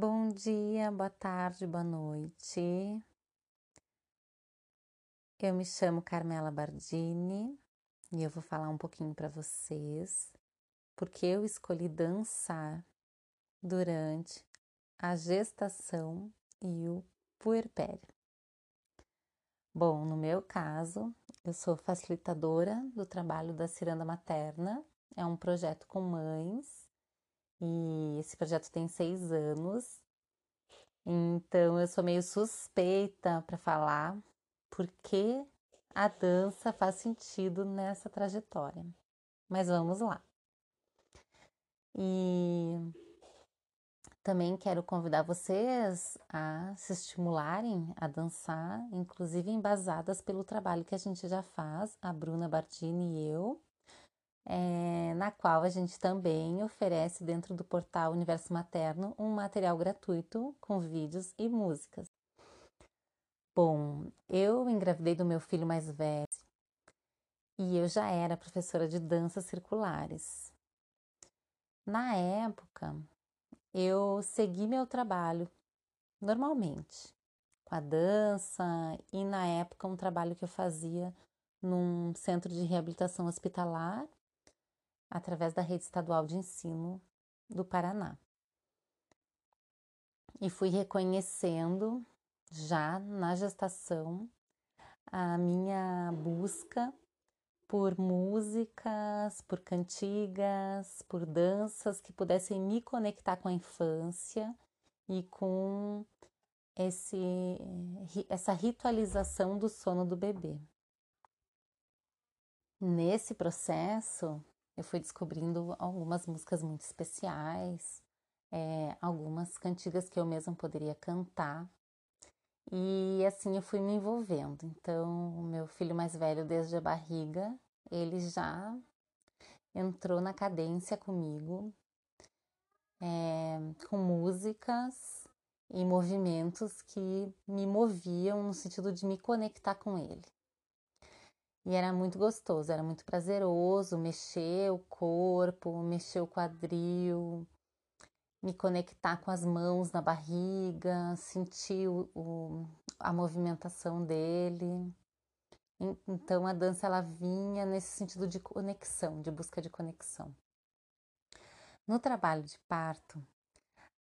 Bom dia, boa tarde, boa noite. Eu me chamo Carmela Bardini e eu vou falar um pouquinho para vocês porque eu escolhi dançar durante a gestação e o puerpério. Bom, no meu caso, eu sou facilitadora do trabalho da ciranda materna. É um projeto com mães e esse projeto tem seis anos. Então eu sou meio suspeita para falar porque a dança faz sentido nessa trajetória. Mas vamos lá. E também quero convidar vocês a se estimularem a dançar, inclusive embasadas pelo trabalho que a gente já faz, a Bruna Bartini e eu, é, na qual a gente também oferece dentro do portal Universo Materno um material gratuito com vídeos e músicas. Bom, eu engravidei do meu filho mais velho e eu já era professora de danças circulares. Na época, eu segui meu trabalho normalmente com a dança e na época um trabalho que eu fazia num centro de reabilitação hospitalar através da rede estadual de ensino do Paraná. E fui reconhecendo já na gestação a minha busca por músicas, por cantigas, por danças que pudessem me conectar com a infância e com esse, essa ritualização do sono do bebê. Nesse processo, eu fui descobrindo algumas músicas muito especiais, é, algumas cantigas que eu mesma poderia cantar. E assim eu fui me envolvendo. Então, o meu filho mais velho, desde a barriga, ele já entrou na cadência comigo, é, com músicas e movimentos que me moviam no sentido de me conectar com ele. E era muito gostoso, era muito prazeroso mexer o corpo, mexer o quadril, me conectar com as mãos na barriga, sentir o, o, a movimentação dele. Então a dança ela vinha nesse sentido de conexão, de busca de conexão. No trabalho de parto,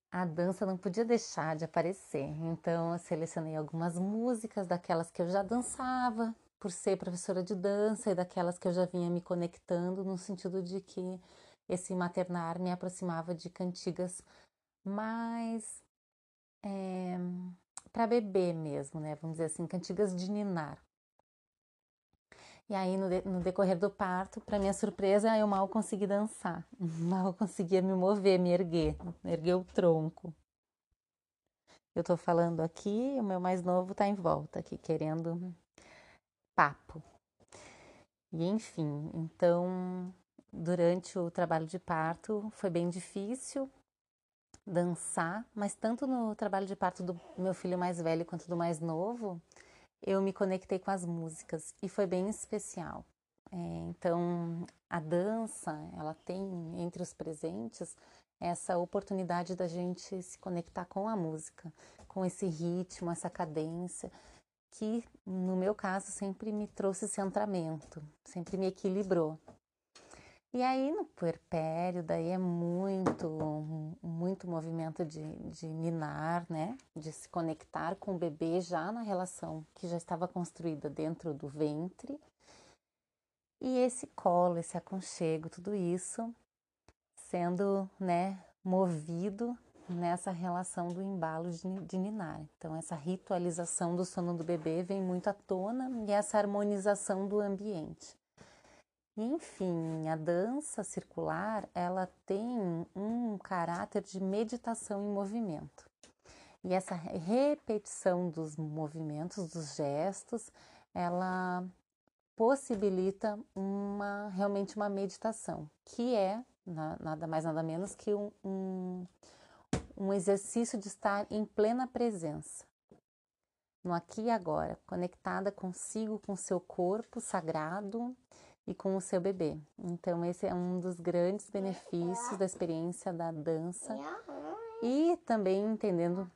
a dança não podia deixar de aparecer. Então eu selecionei algumas músicas daquelas que eu já dançava, por ser professora de dança e daquelas que eu já vinha me conectando, no sentido de que esse maternar me aproximava de cantigas mais é, eh, para bebê mesmo, né? Vamos dizer assim, cantigas de ninar. E aí, no, de, no decorrer do parto, para minha surpresa, eu mal consegui dançar, mal conseguia me mover, me erguer, erguer o tronco. Eu tô falando aqui, o meu mais novo tá em volta aqui, querendo papo. E enfim, então durante o trabalho de parto foi bem difícil dançar, mas tanto no trabalho de parto do meu filho mais velho quanto do mais novo, eu me conectei com as músicas e foi bem especial. É, então, a dança, ela tem entre os presentes essa oportunidade da gente se conectar com a música, com esse ritmo, essa cadência, que no meu caso sempre me trouxe centramento, sempre me equilibrou. E aí no puerpério, daí é muito, muito movimento de, de ninar, né? De se conectar com o bebê já na relação que já estava construída dentro do ventre. E esse colo, esse aconchego, tudo isso sendo, né, movido nessa relação do embalo de, ninar. Então, essa ritualização do sono do bebê vem muito à tona e essa harmonização do ambiente. Enfim, a dança circular, ela tem um caráter de meditação em movimento. E essa repetição dos movimentos, dos gestos, ela possibilita uma realmente uma meditação, que é nada mais nada menos que um, um exercício de estar em plena presença, no aqui e agora, conectada consigo, com seu corpo sagrado e com o seu bebê. Então, esse é um dos grandes benefícios da experiência da dança. E também entendendo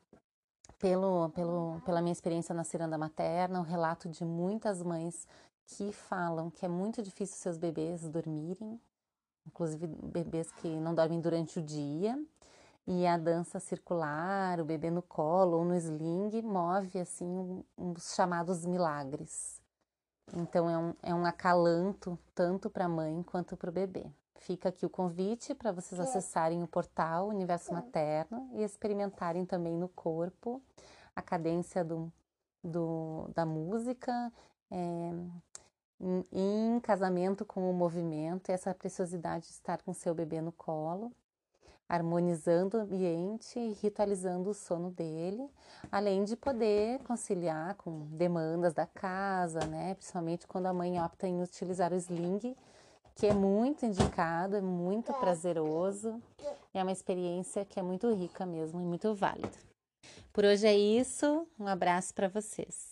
pelo, pelo, pela minha experiência na ciranda materna, o relato de muitas mães que falam que é muito difícil seus bebês dormirem, inclusive bebês que não dormem durante o dia, e a dança circular, o bebê no colo ou no sling, move assim os chamados milagres. Então é um, é um acalanto tanto para a mãe quanto para o bebê. Fica aqui o convite para vocês acessarem o portal Universo Materno e experimentarem também no corpo a cadência do, do da música, é, em, em casamento com o movimento e essa preciosidade de estar com seu bebê no colo harmonizando o ambiente e ritualizando o sono dele, além de poder conciliar com demandas da casa, né? Principalmente quando a mãe opta em utilizar o sling, que é muito indicado, é muito prazeroso, é uma experiência que é muito rica mesmo e muito válida. Por hoje é isso, um abraço para vocês.